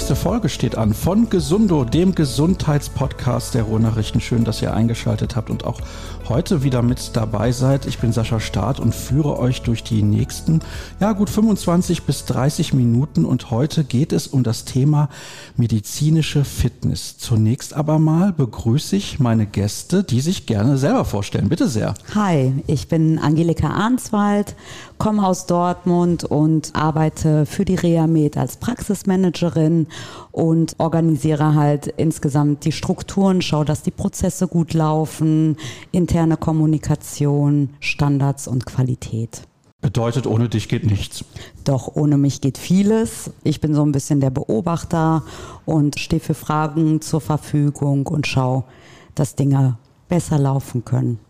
Die nächste Folge steht an von Gesundo, dem Gesundheitspodcast der Ruhrnachrichten. Schön, dass ihr eingeschaltet habt und auch heute wieder mit dabei seid. Ich bin Sascha Staat und führe euch durch die nächsten, ja, gut 25 bis 30 Minuten und heute geht es um das Thema medizinische Fitness. Zunächst aber mal begrüße ich meine Gäste, die sich gerne selber vorstellen. Bitte sehr. Hi, ich bin Angelika Arnswald, komme aus Dortmund und arbeite für die Reamed als Praxismanagerin und organisiere halt insgesamt die Strukturen, schaue, dass die Prozesse gut laufen, interne Kommunikation, Standards und Qualität. Bedeutet, ohne dich geht nichts. Doch, ohne mich geht vieles. Ich bin so ein bisschen der Beobachter und stehe für Fragen zur Verfügung und schaue, dass Dinge besser laufen können.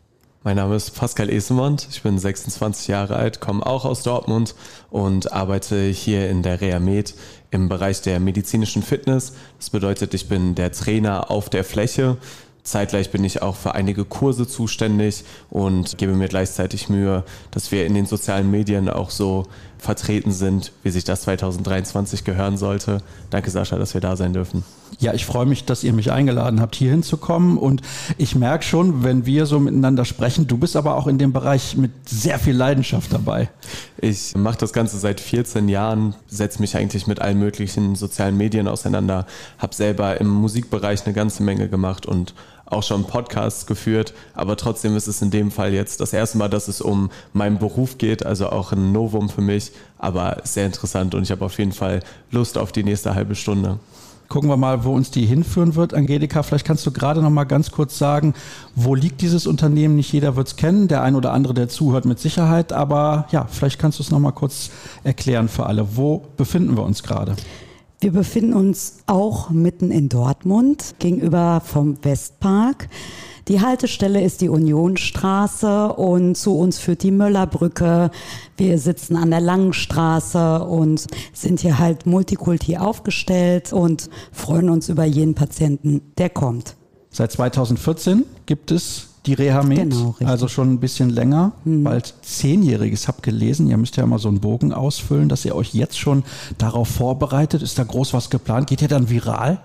Mein Name ist Pascal Esemond, ich bin 26 Jahre alt, komme auch aus Dortmund und arbeite hier in der Reamed im Bereich der medizinischen Fitness. Das bedeutet, ich bin der Trainer auf der Fläche. Zeitgleich bin ich auch für einige Kurse zuständig und gebe mir gleichzeitig Mühe, dass wir in den sozialen Medien auch so vertreten sind, wie sich das 2023 gehören sollte. Danke Sascha, dass wir da sein dürfen. Ja, ich freue mich, dass ihr mich eingeladen habt, hier hinzukommen. Und ich merke schon, wenn wir so miteinander sprechen, du bist aber auch in dem Bereich mit sehr viel Leidenschaft dabei. Ich mache das Ganze seit 14 Jahren, setze mich eigentlich mit allen möglichen sozialen Medien auseinander, habe selber im Musikbereich eine ganze Menge gemacht und auch schon Podcasts geführt, aber trotzdem ist es in dem Fall jetzt das erste Mal, dass es um meinen Beruf geht, also auch ein Novum für mich, aber sehr interessant und ich habe auf jeden Fall Lust auf die nächste halbe Stunde. Gucken wir mal, wo uns die hinführen wird. Angelika, vielleicht kannst du gerade noch mal ganz kurz sagen, wo liegt dieses Unternehmen? Nicht jeder wird es kennen, der ein oder andere, der zuhört, mit Sicherheit. Aber ja, vielleicht kannst du es noch mal kurz erklären für alle. Wo befinden wir uns gerade? Wir befinden uns auch mitten in Dortmund gegenüber vom Westpark. Die Haltestelle ist die Unionstraße und zu uns führt die Möllerbrücke. Wir sitzen an der Langen Straße und sind hier halt multikulti aufgestellt und freuen uns über jeden Patienten, der kommt. Seit 2014 gibt es die Reha-Med, genau, also schon ein bisschen länger, hm. bald zehnjähriges. Hab gelesen, ihr müsst ja mal so einen Bogen ausfüllen, dass ihr euch jetzt schon darauf vorbereitet. Ist da groß was geplant? Geht ihr dann viral?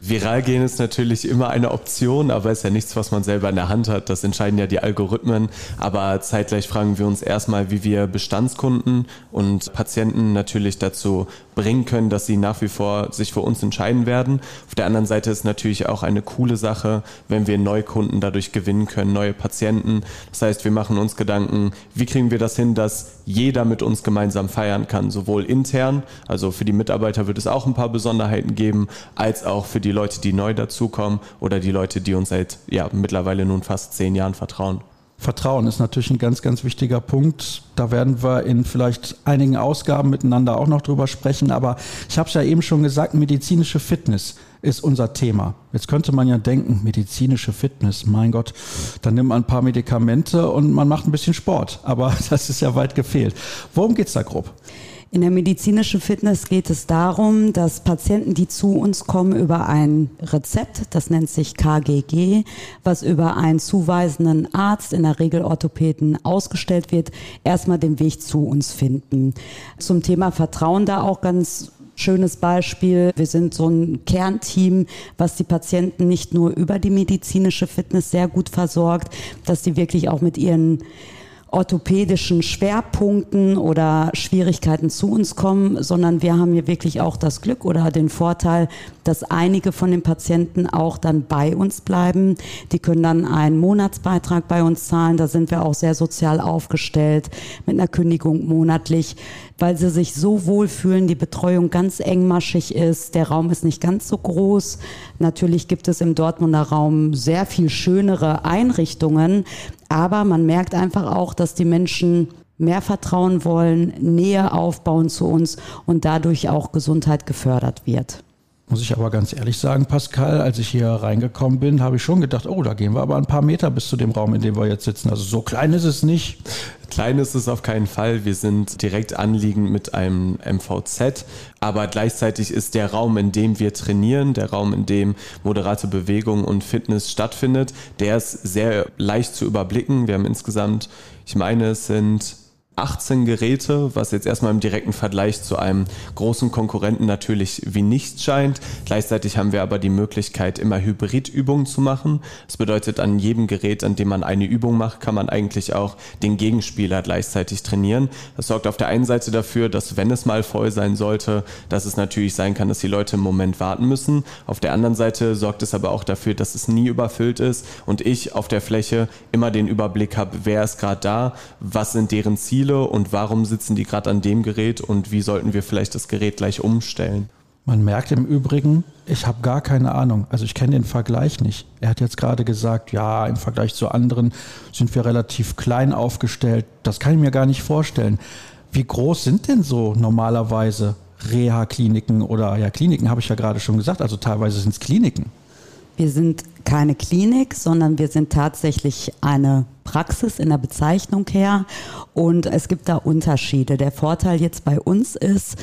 Viral gehen ist natürlich immer eine Option, aber ist ja nichts, was man selber in der Hand hat. Das entscheiden ja die Algorithmen. Aber zeitgleich fragen wir uns erstmal, wie wir Bestandskunden und Patienten natürlich dazu bringen können, dass sie nach wie vor sich für uns entscheiden werden. Auf der anderen Seite ist natürlich auch eine coole Sache, wenn wir Neukunden dadurch gewinnen können, neue Patienten. Das heißt, wir machen uns Gedanken, wie kriegen wir das hin, dass jeder mit uns gemeinsam feiern kann, sowohl intern, also für die Mitarbeiter wird es auch ein paar Besonderheiten geben, als auch für die Leute, die neu dazukommen oder die Leute, die uns seit ja, mittlerweile nun fast zehn Jahren vertrauen. Vertrauen ist natürlich ein ganz, ganz wichtiger Punkt. Da werden wir in vielleicht einigen Ausgaben miteinander auch noch drüber sprechen. Aber ich habe es ja eben schon gesagt, medizinische Fitness ist unser Thema. Jetzt könnte man ja denken, medizinische Fitness, mein Gott, dann nimmt man ein paar Medikamente und man macht ein bisschen Sport. Aber das ist ja weit gefehlt. Worum geht es da grob? In der medizinischen Fitness geht es darum, dass Patienten, die zu uns kommen, über ein Rezept, das nennt sich KGG, was über einen zuweisenden Arzt, in der Regel Orthopäden, ausgestellt wird, erstmal den Weg zu uns finden. Zum Thema Vertrauen da auch ganz schönes Beispiel. Wir sind so ein Kernteam, was die Patienten nicht nur über die medizinische Fitness sehr gut versorgt, dass sie wirklich auch mit ihren orthopädischen Schwerpunkten oder Schwierigkeiten zu uns kommen, sondern wir haben hier wirklich auch das Glück oder den Vorteil, dass einige von den Patienten auch dann bei uns bleiben. Die können dann einen Monatsbeitrag bei uns zahlen. Da sind wir auch sehr sozial aufgestellt mit einer Kündigung monatlich, weil sie sich so wohlfühlen, die Betreuung ganz engmaschig ist, der Raum ist nicht ganz so groß. Natürlich gibt es im Dortmunder Raum sehr viel schönere Einrichtungen, aber man merkt einfach auch, dass die Menschen mehr Vertrauen wollen, Nähe aufbauen zu uns und dadurch auch Gesundheit gefördert wird. Muss ich aber ganz ehrlich sagen, Pascal, als ich hier reingekommen bin, habe ich schon gedacht, oh, da gehen wir aber ein paar Meter bis zu dem Raum, in dem wir jetzt sitzen. Also so klein ist es nicht. Klein ist es auf keinen Fall. Wir sind direkt anliegend mit einem MVZ, aber gleichzeitig ist der Raum, in dem wir trainieren, der Raum, in dem moderate Bewegung und Fitness stattfindet, der ist sehr leicht zu überblicken. Wir haben insgesamt, ich meine, es sind 18 Geräte, was jetzt erstmal im direkten Vergleich zu einem großen Konkurrenten natürlich wie nichts scheint. Gleichzeitig haben wir aber die Möglichkeit, immer Hybridübungen zu machen. Das bedeutet, an jedem Gerät, an dem man eine Übung macht, kann man eigentlich auch den Gegenspieler gleichzeitig trainieren. Das sorgt auf der einen Seite dafür, dass wenn es mal voll sein sollte, dass es natürlich sein kann, dass die Leute im Moment warten müssen. Auf der anderen Seite sorgt es aber auch dafür, dass es nie überfüllt ist und ich auf der Fläche immer den Überblick habe, wer ist gerade da, was sind deren Ziele Ziele und warum sitzen die gerade an dem Gerät und wie sollten wir vielleicht das Gerät gleich umstellen? Man merkt im Übrigen, ich habe gar keine Ahnung. Also ich kenne den Vergleich nicht. Er hat jetzt gerade gesagt, ja, im Vergleich zu anderen sind wir relativ klein aufgestellt. Das kann ich mir gar nicht vorstellen. Wie groß sind denn so normalerweise Reha-Kliniken oder ja, Kliniken habe ich ja gerade schon gesagt, also teilweise sind es Kliniken. Wir sind keine Klinik, sondern wir sind tatsächlich eine Praxis in der Bezeichnung her. Und es gibt da Unterschiede. Der Vorteil jetzt bei uns ist,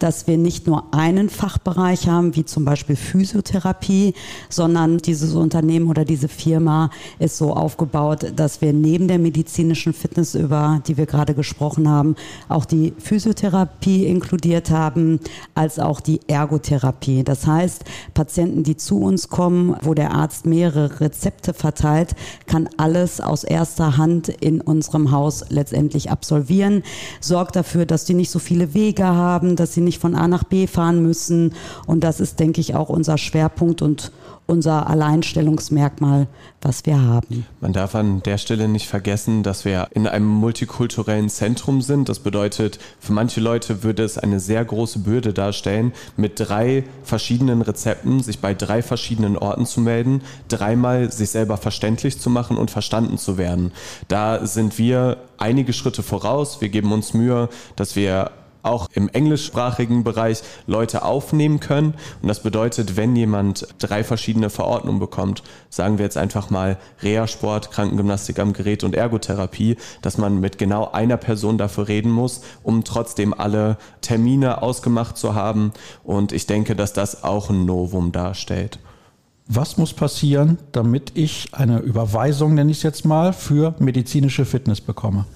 dass wir nicht nur einen Fachbereich haben, wie zum Beispiel Physiotherapie, sondern dieses Unternehmen oder diese Firma ist so aufgebaut, dass wir neben der medizinischen Fitness, über die wir gerade gesprochen haben, auch die Physiotherapie inkludiert haben, als auch die Ergotherapie. Das heißt, Patienten, die zu uns kommen, wo der Arzt mehrere Rezepte verteilt, kann alles aus erster Hand in unserem Haus letztendlich absolvieren, sorgt dafür, dass die nicht so viele Wege haben, dass sie nicht nicht von A nach B fahren müssen. Und das ist, denke ich, auch unser Schwerpunkt und unser Alleinstellungsmerkmal, was wir haben. Man darf an der Stelle nicht vergessen, dass wir in einem multikulturellen Zentrum sind. Das bedeutet, für manche Leute würde es eine sehr große Bürde darstellen, mit drei verschiedenen Rezepten sich bei drei verschiedenen Orten zu melden, dreimal sich selber verständlich zu machen und verstanden zu werden. Da sind wir einige Schritte voraus. Wir geben uns Mühe, dass wir auch im englischsprachigen Bereich Leute aufnehmen können. Und das bedeutet, wenn jemand drei verschiedene Verordnungen bekommt, sagen wir jetzt einfach mal Reha-Sport, Krankengymnastik am Gerät und Ergotherapie, dass man mit genau einer Person dafür reden muss, um trotzdem alle Termine ausgemacht zu haben. Und ich denke, dass das auch ein Novum darstellt. Was muss passieren, damit ich eine Überweisung, nenne ich es jetzt mal, für medizinische Fitness bekomme?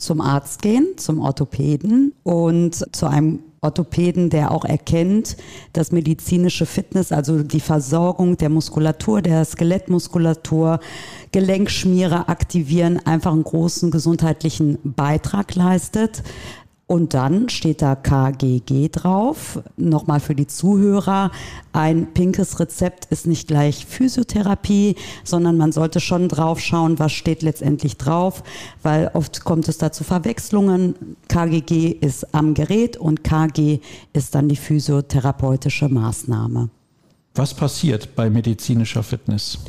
Zum Arzt gehen, zum Orthopäden und zu einem Orthopäden, der auch erkennt, dass medizinische Fitness, also die Versorgung der Muskulatur, der Skelettmuskulatur, Gelenkschmiere aktivieren, einfach einen großen gesundheitlichen Beitrag leistet. Und dann steht da KGG drauf. Nochmal für die Zuhörer. Ein pinkes Rezept ist nicht gleich Physiotherapie, sondern man sollte schon drauf schauen, was steht letztendlich drauf, weil oft kommt es da zu Verwechslungen. KGG ist am Gerät und KG ist dann die physiotherapeutische Maßnahme. Was passiert bei medizinischer Fitness?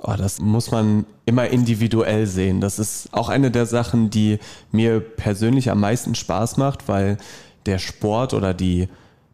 Oh, das muss man immer individuell sehen. Das ist auch eine der Sachen, die mir persönlich am meisten Spaß macht, weil der Sport oder die,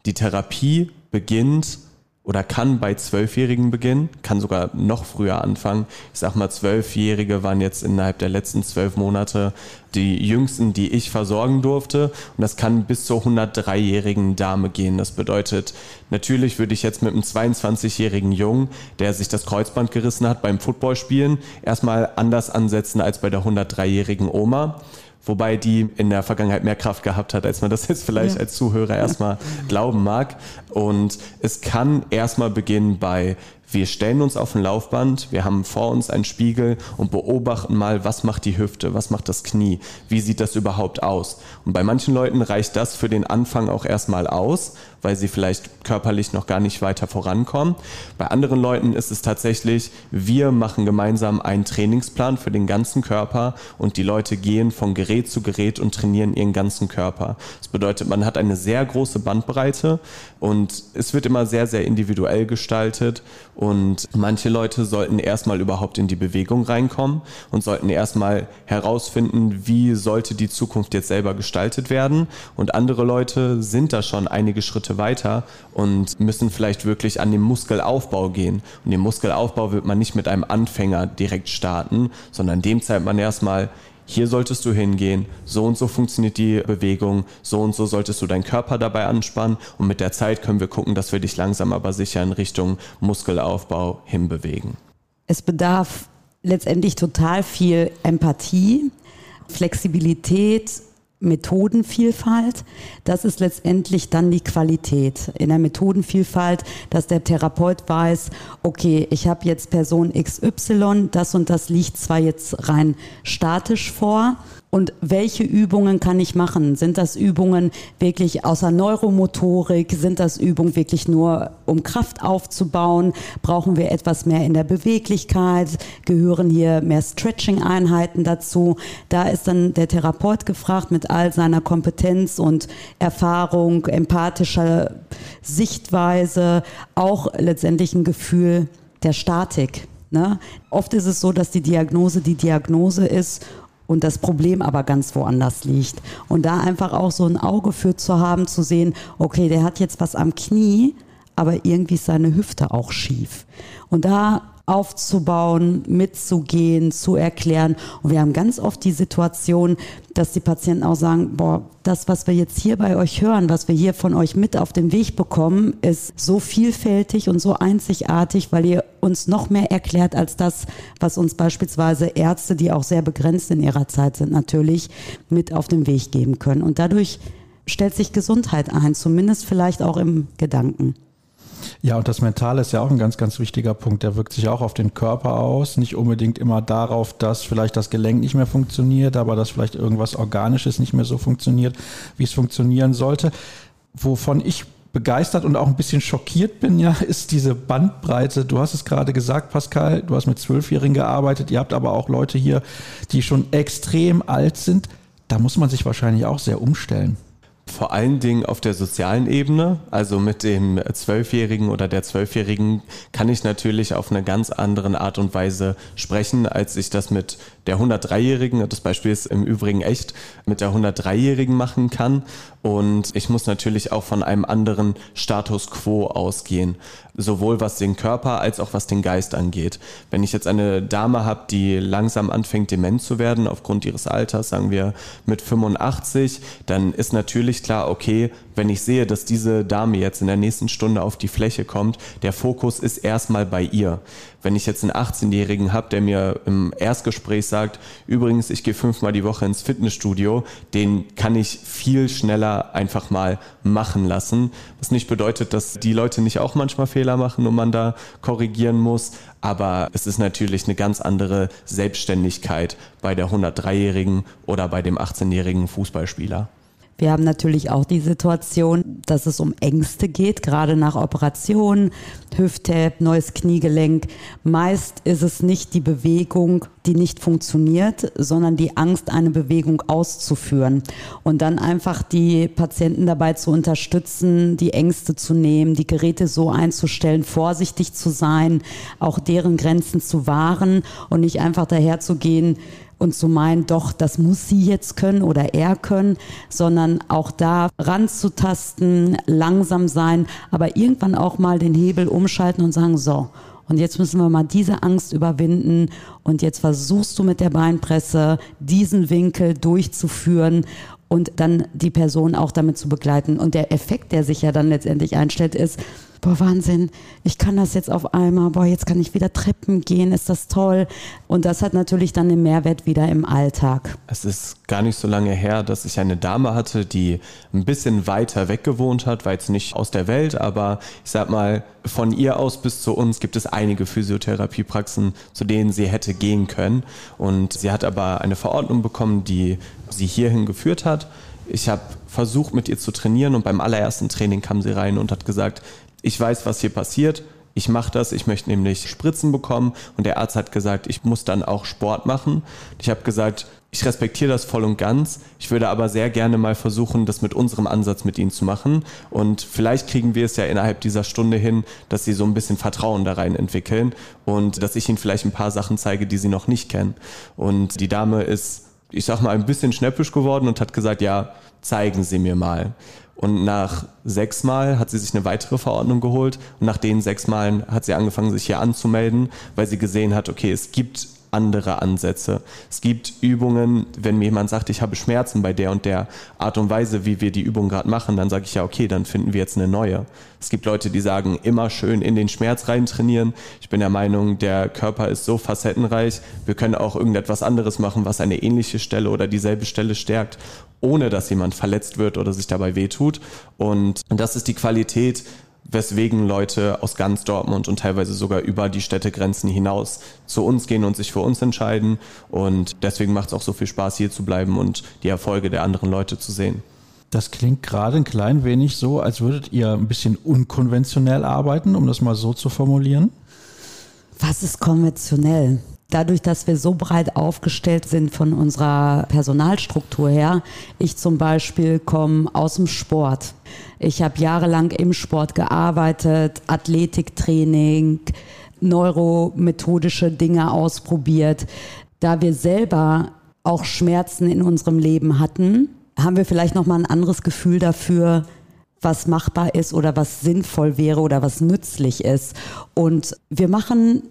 die Therapie beginnt oder kann bei Zwölfjährigen beginnen, kann sogar noch früher anfangen. Ich sag mal, Zwölfjährige waren jetzt innerhalb der letzten zwölf Monate die jüngsten, die ich versorgen durfte. Und das kann bis zur 103-jährigen Dame gehen. Das bedeutet, natürlich würde ich jetzt mit einem 22-jährigen Jungen, der sich das Kreuzband gerissen hat beim Footballspielen, erstmal anders ansetzen als bei der 103-jährigen Oma wobei die in der Vergangenheit mehr Kraft gehabt hat, als man das jetzt vielleicht ja. als Zuhörer erstmal glauben mag. Und es kann erstmal beginnen bei wir stellen uns auf ein Laufband, wir haben vor uns einen Spiegel und beobachten mal, was macht die Hüfte, was macht das Knie, wie sieht das überhaupt aus. Und bei manchen Leuten reicht das für den Anfang auch erstmal aus, weil sie vielleicht körperlich noch gar nicht weiter vorankommen. Bei anderen Leuten ist es tatsächlich, wir machen gemeinsam einen Trainingsplan für den ganzen Körper und die Leute gehen von Gerät zu Gerät und trainieren ihren ganzen Körper. Das bedeutet, man hat eine sehr große Bandbreite und es wird immer sehr, sehr individuell gestaltet manche Leute sollten erstmal überhaupt in die Bewegung reinkommen und sollten erstmal herausfinden, wie sollte die Zukunft jetzt selber gestaltet werden. Und andere Leute sind da schon einige Schritte weiter und müssen vielleicht wirklich an den Muskelaufbau gehen. Und den Muskelaufbau wird man nicht mit einem Anfänger direkt starten, sondern dem zeigt man erstmal, hier solltest du hingehen, so und so funktioniert die Bewegung, so und so solltest du deinen Körper dabei anspannen. Und mit der Zeit können wir gucken, dass wir dich langsam aber sicher in Richtung Muskelaufbau hinbewegen. Es bedarf letztendlich total viel Empathie, Flexibilität, Methodenvielfalt. Das ist letztendlich dann die Qualität. In der Methodenvielfalt, dass der Therapeut weiß, okay, ich habe jetzt Person XY, das und das liegt zwar jetzt rein statisch vor, und welche Übungen kann ich machen? Sind das Übungen wirklich außer Neuromotorik? Sind das Übungen wirklich nur, um Kraft aufzubauen? Brauchen wir etwas mehr in der Beweglichkeit? Gehören hier mehr Stretching-Einheiten dazu? Da ist dann der Therapeut gefragt mit all seiner Kompetenz und Erfahrung, empathischer Sichtweise, auch letztendlich ein Gefühl der Statik. Ne? Oft ist es so, dass die Diagnose die Diagnose ist und das Problem aber ganz woanders liegt. Und da einfach auch so ein Auge für zu haben, zu sehen, okay, der hat jetzt was am Knie, aber irgendwie ist seine Hüfte auch schief. Und da aufzubauen, mitzugehen, zu erklären. Und wir haben ganz oft die Situation, dass die Patienten auch sagen, boah, das, was wir jetzt hier bei euch hören, was wir hier von euch mit auf den Weg bekommen, ist so vielfältig und so einzigartig, weil ihr uns noch mehr erklärt als das, was uns beispielsweise Ärzte, die auch sehr begrenzt in ihrer Zeit sind, natürlich mit auf den Weg geben können. Und dadurch stellt sich Gesundheit ein, zumindest vielleicht auch im Gedanken. Ja, und das Mentale ist ja auch ein ganz, ganz wichtiger Punkt. Der wirkt sich auch auf den Körper aus. Nicht unbedingt immer darauf, dass vielleicht das Gelenk nicht mehr funktioniert, aber dass vielleicht irgendwas Organisches nicht mehr so funktioniert, wie es funktionieren sollte. Wovon ich begeistert und auch ein bisschen schockiert bin, ja, ist diese Bandbreite. Du hast es gerade gesagt, Pascal, du hast mit Zwölfjährigen gearbeitet. Ihr habt aber auch Leute hier, die schon extrem alt sind. Da muss man sich wahrscheinlich auch sehr umstellen. Vor allen Dingen auf der sozialen Ebene, also mit dem Zwölfjährigen oder der Zwölfjährigen, kann ich natürlich auf eine ganz andere Art und Weise sprechen, als ich das mit der 103-Jährigen, das Beispiel ist im Übrigen echt, mit der 103-Jährigen machen kann. Und ich muss natürlich auch von einem anderen Status quo ausgehen, sowohl was den Körper als auch was den Geist angeht. Wenn ich jetzt eine Dame habe, die langsam anfängt, dement zu werden, aufgrund ihres Alters, sagen wir mit 85, dann ist natürlich klar, okay, wenn ich sehe, dass diese Dame jetzt in der nächsten Stunde auf die Fläche kommt, der Fokus ist erstmal bei ihr. Wenn ich jetzt einen 18-Jährigen habe, der mir im Erstgespräch sagt, übrigens, ich gehe fünfmal die Woche ins Fitnessstudio, den kann ich viel schneller einfach mal machen lassen. Was nicht bedeutet, dass die Leute nicht auch manchmal Fehler machen und man da korrigieren muss. Aber es ist natürlich eine ganz andere Selbstständigkeit bei der 103-Jährigen oder bei dem 18-jährigen Fußballspieler. Wir haben natürlich auch die Situation, dass es um Ängste geht, gerade nach Operationen, Hüfttap, neues Kniegelenk. Meist ist es nicht die Bewegung, die nicht funktioniert, sondern die Angst, eine Bewegung auszuführen. Und dann einfach die Patienten dabei zu unterstützen, die Ängste zu nehmen, die Geräte so einzustellen, vorsichtig zu sein, auch deren Grenzen zu wahren und nicht einfach daherzugehen, und zu meinen, doch, das muss sie jetzt können oder er können, sondern auch da ranzutasten, langsam sein, aber irgendwann auch mal den Hebel umschalten und sagen, so, und jetzt müssen wir mal diese Angst überwinden und jetzt versuchst du mit der Beinpresse diesen Winkel durchzuführen und dann die Person auch damit zu begleiten. Und der Effekt, der sich ja dann letztendlich einstellt, ist, boah, Wahnsinn, ich kann das jetzt auf einmal, boah, jetzt kann ich wieder Treppen gehen, ist das toll. Und das hat natürlich dann den Mehrwert wieder im Alltag. Es ist gar nicht so lange her, dass ich eine Dame hatte, die ein bisschen weiter weg gewohnt hat, war jetzt nicht aus der Welt, aber ich sag mal, von ihr aus bis zu uns gibt es einige Physiotherapiepraxen, zu denen sie hätte gehen können. Und sie hat aber eine Verordnung bekommen, die sie hierhin geführt hat. Ich habe versucht, mit ihr zu trainieren und beim allerersten Training kam sie rein und hat gesagt, ich weiß, was hier passiert. Ich mache das, ich möchte nämlich Spritzen bekommen und der Arzt hat gesagt, ich muss dann auch Sport machen. Ich habe gesagt, ich respektiere das voll und ganz. Ich würde aber sehr gerne mal versuchen, das mit unserem Ansatz mit Ihnen zu machen. Und vielleicht kriegen wir es ja innerhalb dieser Stunde hin, dass Sie so ein bisschen Vertrauen da rein entwickeln und dass ich Ihnen vielleicht ein paar Sachen zeige, die Sie noch nicht kennen. Und die Dame ist, ich sag mal, ein bisschen schnäppisch geworden und hat gesagt, ja, zeigen Sie mir mal. Und nach sechs Mal hat sie sich eine weitere Verordnung geholt. Und nach den sechs Malen hat sie angefangen, sich hier anzumelden, weil sie gesehen hat, okay, es gibt andere Ansätze. Es gibt Übungen, wenn mir jemand sagt, ich habe Schmerzen bei der und der Art und Weise, wie wir die Übung gerade machen, dann sage ich ja, okay, dann finden wir jetzt eine neue. Es gibt Leute, die sagen, immer schön in den Schmerz rein trainieren. Ich bin der Meinung, der Körper ist so facettenreich, wir können auch irgendetwas anderes machen, was eine ähnliche Stelle oder dieselbe Stelle stärkt, ohne dass jemand verletzt wird oder sich dabei wehtut. Und das ist die Qualität, weswegen Leute aus ganz Dortmund und teilweise sogar über die Städtegrenzen hinaus zu uns gehen und sich für uns entscheiden. Und deswegen macht es auch so viel Spaß, hier zu bleiben und die Erfolge der anderen Leute zu sehen. Das klingt gerade ein klein wenig so, als würdet ihr ein bisschen unkonventionell arbeiten, um das mal so zu formulieren. Was ist konventionell? Dadurch, dass wir so breit aufgestellt sind von unserer Personalstruktur her, ich zum Beispiel komme aus dem Sport. Ich habe jahrelang im Sport gearbeitet, Athletiktraining, neuromethodische Dinge ausprobiert. Da wir selber auch Schmerzen in unserem Leben hatten, haben wir vielleicht noch mal ein anderes Gefühl dafür, was machbar ist oder was sinnvoll wäre oder was nützlich ist. Und wir machen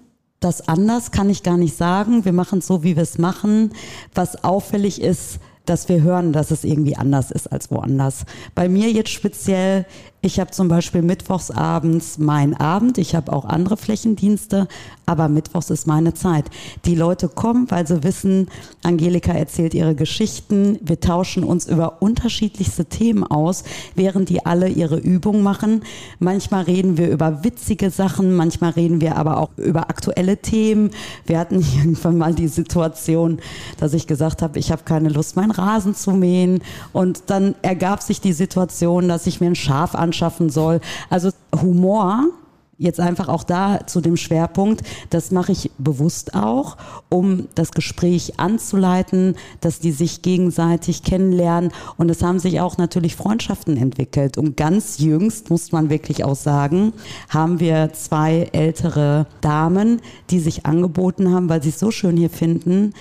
das anders, kann ich gar nicht sagen. Wir machen es so, wie wir es machen. Was auffällig ist, dass wir hören, dass es irgendwie anders ist als woanders. Bei mir jetzt speziell ich habe zum Beispiel mittwochs abends mein Abend. Ich habe auch andere Flächendienste, aber mittwochs ist meine Zeit. Die Leute kommen, weil sie wissen, Angelika erzählt ihre Geschichten. Wir tauschen uns über unterschiedlichste Themen aus, während die alle ihre Übung machen. Manchmal reden wir über witzige Sachen, manchmal reden wir aber auch über aktuelle Themen. Wir hatten irgendwann mal die Situation, dass ich gesagt habe, ich habe keine Lust, meinen Rasen zu mähen. Und dann ergab sich die Situation, dass ich mir ein Schaf anschaue schaffen soll. Also Humor jetzt einfach auch da zu dem Schwerpunkt, das mache ich bewusst auch, um das Gespräch anzuleiten, dass die sich gegenseitig kennenlernen und es haben sich auch natürlich Freundschaften entwickelt und ganz jüngst, muss man wirklich auch sagen, haben wir zwei ältere Damen, die sich angeboten haben, weil sie es so schön hier finden,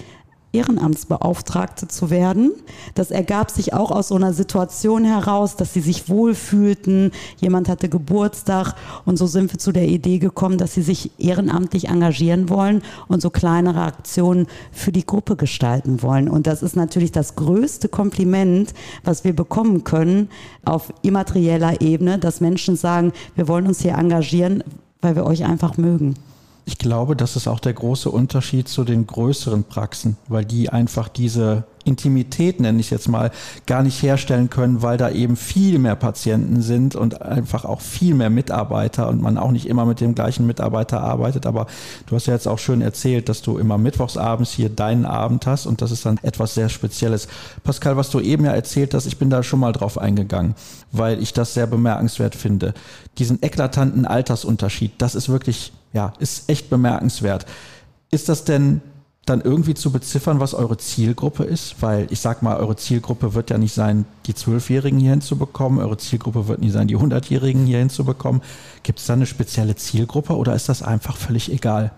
Ehrenamtsbeauftragte zu werden. Das ergab sich auch aus so einer Situation heraus, dass sie sich wohlfühlten. Jemand hatte Geburtstag und so sind wir zu der Idee gekommen, dass sie sich ehrenamtlich engagieren wollen und so kleinere Aktionen für die Gruppe gestalten wollen. Und das ist natürlich das größte Kompliment, was wir bekommen können auf immaterieller Ebene, dass Menschen sagen, wir wollen uns hier engagieren, weil wir euch einfach mögen. Ich glaube, das ist auch der große Unterschied zu den größeren Praxen, weil die einfach diese Intimität, nenne ich jetzt mal, gar nicht herstellen können, weil da eben viel mehr Patienten sind und einfach auch viel mehr Mitarbeiter und man auch nicht immer mit dem gleichen Mitarbeiter arbeitet. Aber du hast ja jetzt auch schön erzählt, dass du immer mittwochsabends hier deinen Abend hast und das ist dann etwas sehr Spezielles. Pascal, was du eben ja erzählt hast, ich bin da schon mal drauf eingegangen, weil ich das sehr bemerkenswert finde. Diesen eklatanten Altersunterschied, das ist wirklich, ja, ist echt bemerkenswert. Ist das denn dann irgendwie zu beziffern, was eure Zielgruppe ist? Weil ich sag mal, eure Zielgruppe wird ja nicht sein, die Zwölfjährigen hier hinzubekommen. Eure Zielgruppe wird nicht sein, die Hundertjährigen hier hinzubekommen. Gibt es da eine spezielle Zielgruppe oder ist das einfach völlig egal?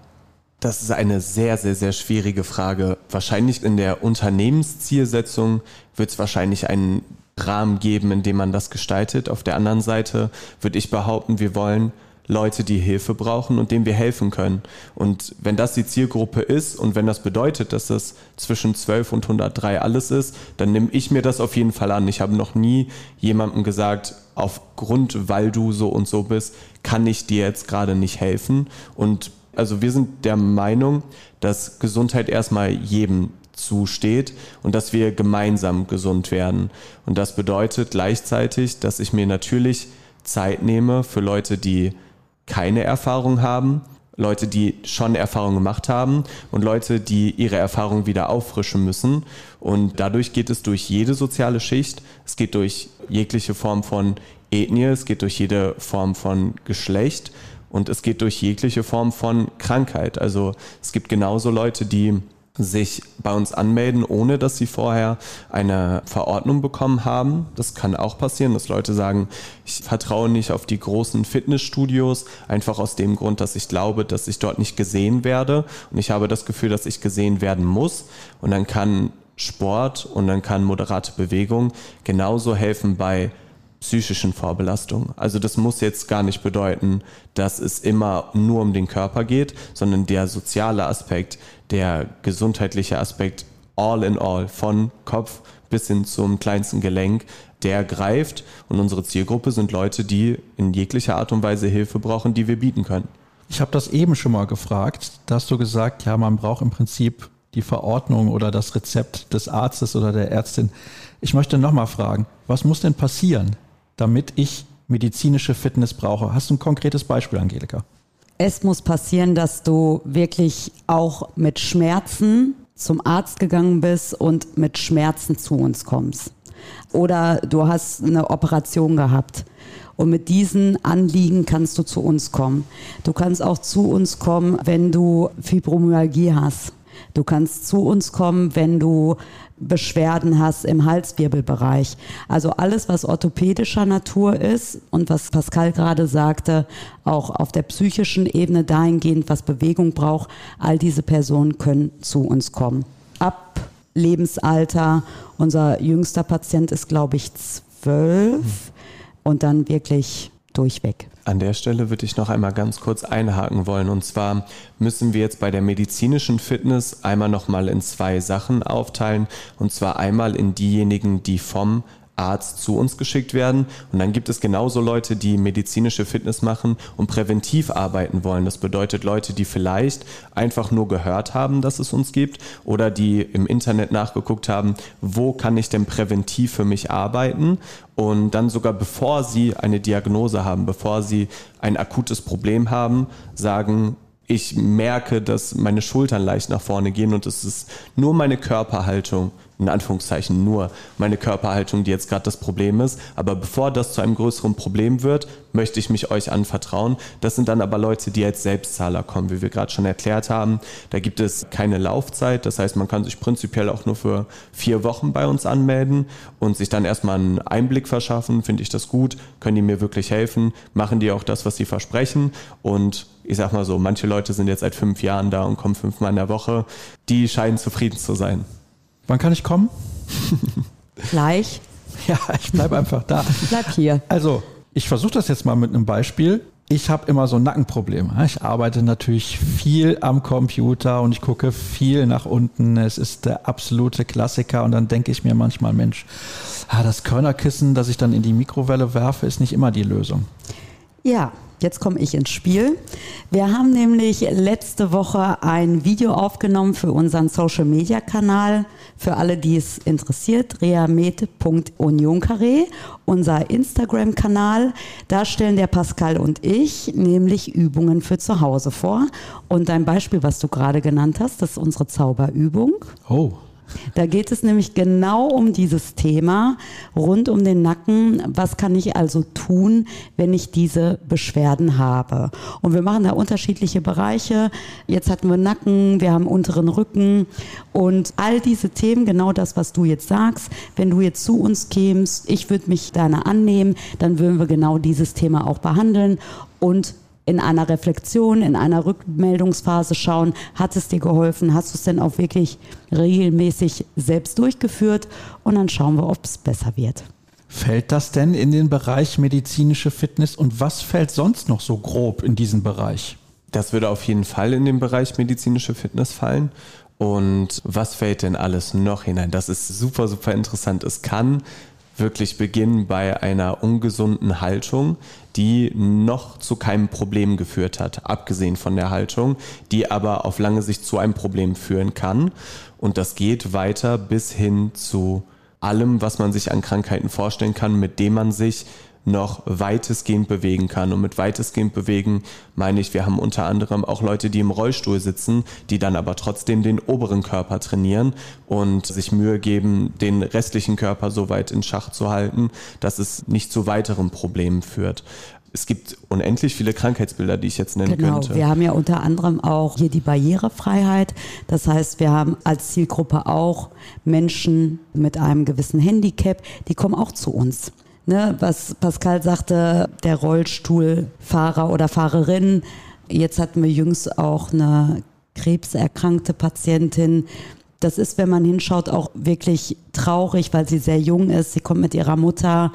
Das ist eine sehr, sehr, sehr schwierige Frage. Wahrscheinlich in der Unternehmenszielsetzung wird es wahrscheinlich einen Rahmen geben, in dem man das gestaltet. Auf der anderen Seite würde ich behaupten, wir wollen Leute, die Hilfe brauchen und denen wir helfen können. Und wenn das die Zielgruppe ist und wenn das bedeutet, dass das zwischen 12 und 103 alles ist, dann nehme ich mir das auf jeden Fall an. Ich habe noch nie jemandem gesagt, aufgrund, weil du so und so bist, kann ich dir jetzt gerade nicht helfen. Und also wir sind der Meinung, dass Gesundheit erstmal jedem zusteht und dass wir gemeinsam gesund werden. Und das bedeutet gleichzeitig, dass ich mir natürlich Zeit nehme für Leute, die keine Erfahrung haben, Leute, die schon Erfahrung gemacht haben und Leute, die ihre Erfahrung wieder auffrischen müssen. Und dadurch geht es durch jede soziale Schicht, es geht durch jegliche Form von Ethnie, es geht durch jede Form von Geschlecht und es geht durch jegliche Form von Krankheit. Also es gibt genauso Leute, die sich bei uns anmelden, ohne dass sie vorher eine Verordnung bekommen haben. Das kann auch passieren, dass Leute sagen, ich vertraue nicht auf die großen Fitnessstudios, einfach aus dem Grund, dass ich glaube, dass ich dort nicht gesehen werde. Und ich habe das Gefühl, dass ich gesehen werden muss. Und dann kann Sport und dann kann moderate Bewegung genauso helfen bei psychischen Vorbelastungen. Also das muss jetzt gar nicht bedeuten, dass es immer nur um den Körper geht, sondern der soziale Aspekt, der gesundheitliche Aspekt, all in all, von Kopf bis hin zum kleinsten Gelenk, der greift. Und unsere Zielgruppe sind Leute, die in jeglicher Art und Weise Hilfe brauchen, die wir bieten können. Ich habe das eben schon mal gefragt. Da hast du gesagt, ja, man braucht im Prinzip die Verordnung oder das Rezept des Arztes oder der Ärztin. Ich möchte nochmal fragen, was muss denn passieren, damit ich medizinische Fitness brauche? Hast du ein konkretes Beispiel, Angelika? Es muss passieren, dass du wirklich auch mit Schmerzen zum Arzt gegangen bist und mit Schmerzen zu uns kommst. Oder du hast eine Operation gehabt. Und mit diesen Anliegen kannst du zu uns kommen. Du kannst auch zu uns kommen, wenn du Fibromyalgie hast. Du kannst zu uns kommen, wenn du Beschwerden hast im Halswirbelbereich. Also alles, was orthopädischer Natur ist und was Pascal gerade sagte, auch auf der psychischen Ebene dahingehend, was Bewegung braucht, all diese Personen können zu uns kommen. Ab Lebensalter, unser jüngster Patient ist, glaube ich, zwölf und dann wirklich durchweg. An der Stelle würde ich noch einmal ganz kurz einhaken wollen. Und zwar müssen wir jetzt bei der medizinischen Fitness einmal nochmal in zwei Sachen aufteilen. Und zwar einmal in diejenigen, die vom Arzt zu uns geschickt werden. Und dann gibt es genauso Leute, die medizinische Fitness machen und präventiv arbeiten wollen. Das bedeutet Leute, die vielleicht einfach nur gehört haben, dass es uns gibt oder die im Internet nachgeguckt haben, wo kann ich denn präventiv für mich arbeiten und dann sogar bevor sie eine Diagnose haben, bevor sie ein akutes Problem haben, sagen, ich merke, dass meine Schultern leicht nach vorne gehen und es ist nur meine Körperhaltung, in Anführungszeichen nur meine Körperhaltung, die jetzt gerade das Problem ist. Aber bevor das zu einem größeren Problem wird, möchte ich mich euch anvertrauen. Das sind dann aber Leute, die als Selbstzahler kommen, wie wir gerade schon erklärt haben. Da gibt es keine Laufzeit. Das heißt, man kann sich prinzipiell auch nur für vier Wochen bei uns anmelden und sich dann erstmal einen Einblick verschaffen. Finde ich das gut? Können die mir wirklich helfen? Machen die auch das, was sie versprechen? Und ich sag mal so, manche Leute sind jetzt seit fünf Jahren da und kommen fünfmal in der Woche. Die scheinen zufrieden zu sein. Wann kann ich kommen? Gleich. Ja, ich bleibe einfach da. Bleib hier. Also, ich versuche das jetzt mal mit einem Beispiel. Ich habe immer so Nackenprobleme. Ich arbeite natürlich viel am Computer und ich gucke viel nach unten. Es ist der absolute Klassiker und dann denke ich mir manchmal, Mensch, ah, das Körnerkissen, das ich dann in die Mikrowelle werfe, ist nicht immer die Lösung. Ja, Jetzt komme ich ins Spiel. Wir haben nämlich letzte Woche ein Video aufgenommen für unseren Social Media Kanal. Für alle, die es interessiert, reamed.unioncarré, unser Instagram Kanal. Da stellen der Pascal und ich nämlich Übungen für zu Hause vor. Und dein Beispiel, was du gerade genannt hast, das ist unsere Zauberübung. Oh. Da geht es nämlich genau um dieses Thema rund um den Nacken. Was kann ich also tun, wenn ich diese Beschwerden habe? Und wir machen da unterschiedliche Bereiche. Jetzt hatten wir Nacken, wir haben unteren Rücken und all diese Themen, genau das, was du jetzt sagst. Wenn du jetzt zu uns kämst, ich würde mich deiner annehmen, dann würden wir genau dieses Thema auch behandeln und in einer Reflexion, in einer Rückmeldungsphase schauen, hat es dir geholfen, hast du es denn auch wirklich regelmäßig selbst durchgeführt und dann schauen wir, ob es besser wird. Fällt das denn in den Bereich medizinische Fitness und was fällt sonst noch so grob in diesen Bereich? Das würde auf jeden Fall in den Bereich medizinische Fitness fallen. Und was fällt denn alles noch hinein? Das ist super, super interessant. Es kann wirklich beginnen bei einer ungesunden Haltung, die noch zu keinem Problem geführt hat, abgesehen von der Haltung, die aber auf lange Sicht zu einem Problem führen kann. Und das geht weiter bis hin zu allem, was man sich an Krankheiten vorstellen kann, mit dem man sich noch weitestgehend bewegen kann. Und mit weitestgehend bewegen meine ich, wir haben unter anderem auch Leute, die im Rollstuhl sitzen, die dann aber trotzdem den oberen Körper trainieren und sich Mühe geben, den restlichen Körper so weit in Schach zu halten, dass es nicht zu weiteren Problemen führt es gibt unendlich viele Krankheitsbilder, die ich jetzt nennen genau. könnte. Wir haben ja unter anderem auch hier die Barrierefreiheit. Das heißt, wir haben als Zielgruppe auch Menschen mit einem gewissen Handicap, die kommen auch zu uns ne, was Pascal sagte, der Rollstuhlfahrer oder Fahrerin. Jetzt hatten wir jüngst auch eine krebserkrankte Patientin. Das ist, wenn man hinschaut, auch wirklich traurig, weil sie sehr jung ist. Sie kommt mit ihrer Mutter.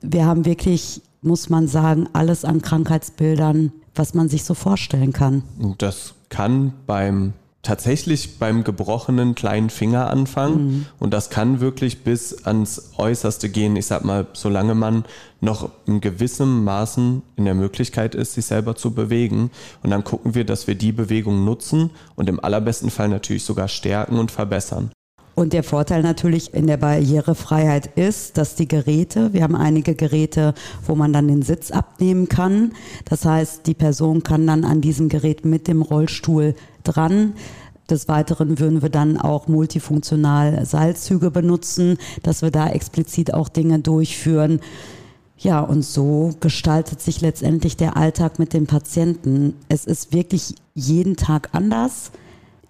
wir haben wirklich, muss man sagen, alles an Krankheitsbildern, was man sich so vorstellen kann. Das kann beim tatsächlich beim gebrochenen kleinen Finger anfangen mhm. und das kann wirklich bis ans Äußerste gehen. Ich sag mal, solange man noch in gewissem Maßen in der Möglichkeit ist, sich selber zu bewegen und dann gucken wir, dass wir die Bewegung nutzen und im allerbesten Fall natürlich sogar stärken und verbessern. Und der Vorteil natürlich in der Barrierefreiheit ist, dass die Geräte, wir haben einige Geräte, wo man dann den Sitz abnehmen kann. Das heißt, die Person kann dann an diesem Gerät mit dem Rollstuhl dran. Des Weiteren würden wir dann auch multifunktional Seilzüge benutzen, dass wir da explizit auch Dinge durchführen. Ja, und so gestaltet sich letztendlich der Alltag mit den Patienten. Es ist wirklich jeden Tag anders.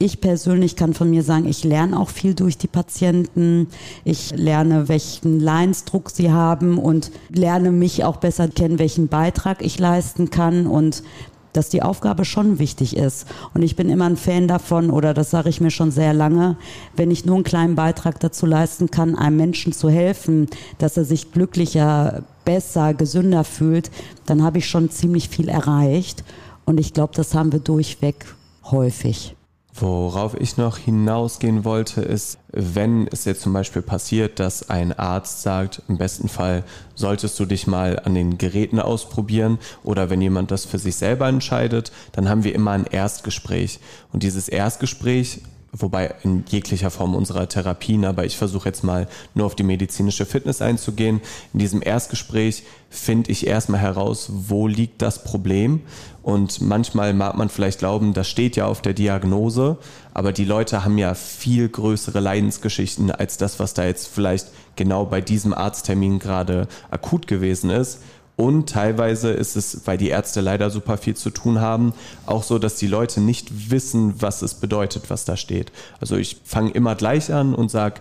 Ich persönlich kann von mir sagen, ich lerne auch viel durch die Patienten. Ich lerne, welchen Leinsdruck sie haben und lerne mich auch besser kennen, welchen Beitrag ich leisten kann und dass die Aufgabe schon wichtig ist. Und ich bin immer ein Fan davon, oder das sage ich mir schon sehr lange, wenn ich nur einen kleinen Beitrag dazu leisten kann, einem Menschen zu helfen, dass er sich glücklicher, besser, gesünder fühlt, dann habe ich schon ziemlich viel erreicht. Und ich glaube, das haben wir durchweg häufig. Worauf ich noch hinausgehen wollte, ist, wenn es jetzt zum Beispiel passiert, dass ein Arzt sagt, im besten Fall solltest du dich mal an den Geräten ausprobieren oder wenn jemand das für sich selber entscheidet, dann haben wir immer ein Erstgespräch. Und dieses Erstgespräch wobei in jeglicher Form unserer Therapien, aber ich versuche jetzt mal nur auf die medizinische Fitness einzugehen. In diesem Erstgespräch finde ich erstmal heraus, wo liegt das Problem. Und manchmal mag man vielleicht glauben, das steht ja auf der Diagnose, aber die Leute haben ja viel größere Leidensgeschichten als das, was da jetzt vielleicht genau bei diesem Arzttermin gerade akut gewesen ist. Und teilweise ist es, weil die Ärzte leider super viel zu tun haben, auch so, dass die Leute nicht wissen, was es bedeutet, was da steht. Also ich fange immer gleich an und sage,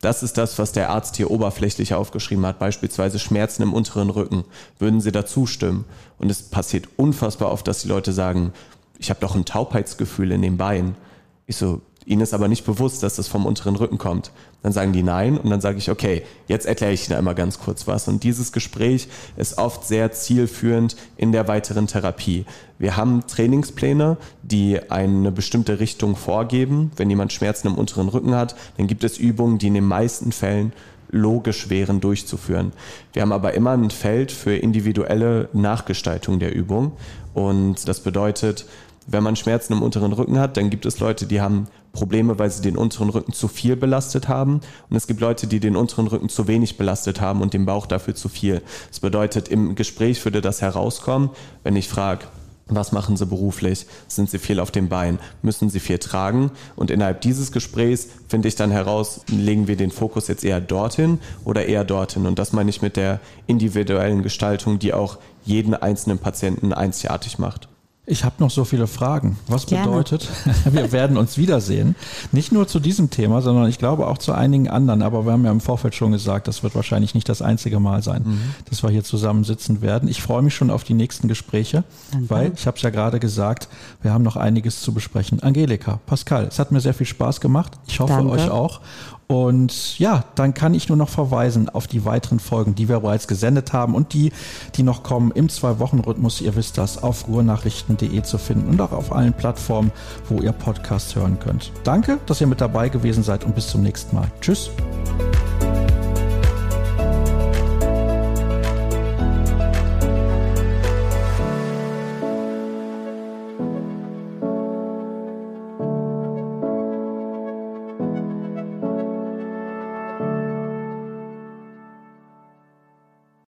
das ist das, was der Arzt hier oberflächlich aufgeschrieben hat, beispielsweise Schmerzen im unteren Rücken. Würden Sie da zustimmen? Und es passiert unfassbar oft, dass die Leute sagen, ich habe doch ein Taubheitsgefühl in den Beinen. Ich so, Ihnen ist aber nicht bewusst, dass das vom unteren Rücken kommt. Dann sagen die nein und dann sage ich, okay, jetzt erkläre ich Ihnen einmal ganz kurz was. Und dieses Gespräch ist oft sehr zielführend in der weiteren Therapie. Wir haben Trainingspläne, die eine bestimmte Richtung vorgeben. Wenn jemand Schmerzen im unteren Rücken hat, dann gibt es Übungen, die in den meisten Fällen logisch wären durchzuführen. Wir haben aber immer ein Feld für individuelle Nachgestaltung der Übung. Und das bedeutet, wenn man Schmerzen im unteren Rücken hat, dann gibt es Leute, die haben Probleme, weil sie den unteren Rücken zu viel belastet haben. Und es gibt Leute, die den unteren Rücken zu wenig belastet haben und den Bauch dafür zu viel. Das bedeutet, im Gespräch würde das herauskommen, wenn ich frage, was machen Sie beruflich? Sind Sie viel auf dem Bein? Müssen Sie viel tragen? Und innerhalb dieses Gesprächs finde ich dann heraus, legen wir den Fokus jetzt eher dorthin oder eher dorthin? Und das meine ich mit der individuellen Gestaltung, die auch jeden einzelnen Patienten einzigartig macht. Ich habe noch so viele Fragen. Was Gerne. bedeutet, wir werden uns wiedersehen? Nicht nur zu diesem Thema, sondern ich glaube auch zu einigen anderen. Aber wir haben ja im Vorfeld schon gesagt, das wird wahrscheinlich nicht das einzige Mal sein, mhm. dass wir hier zusammen sitzen werden. Ich freue mich schon auf die nächsten Gespräche, Danke. weil ich habe es ja gerade gesagt, wir haben noch einiges zu besprechen. Angelika, Pascal, es hat mir sehr viel Spaß gemacht. Ich hoffe Danke. euch auch. Und ja, dann kann ich nur noch verweisen auf die weiteren Folgen, die wir bereits gesendet haben und die, die noch kommen im Zwei-Wochen-Rhythmus. Ihr wisst das, auf ruhrnachrichten.de zu finden und auch auf allen Plattformen, wo ihr Podcasts hören könnt. Danke, dass ihr mit dabei gewesen seid und bis zum nächsten Mal. Tschüss.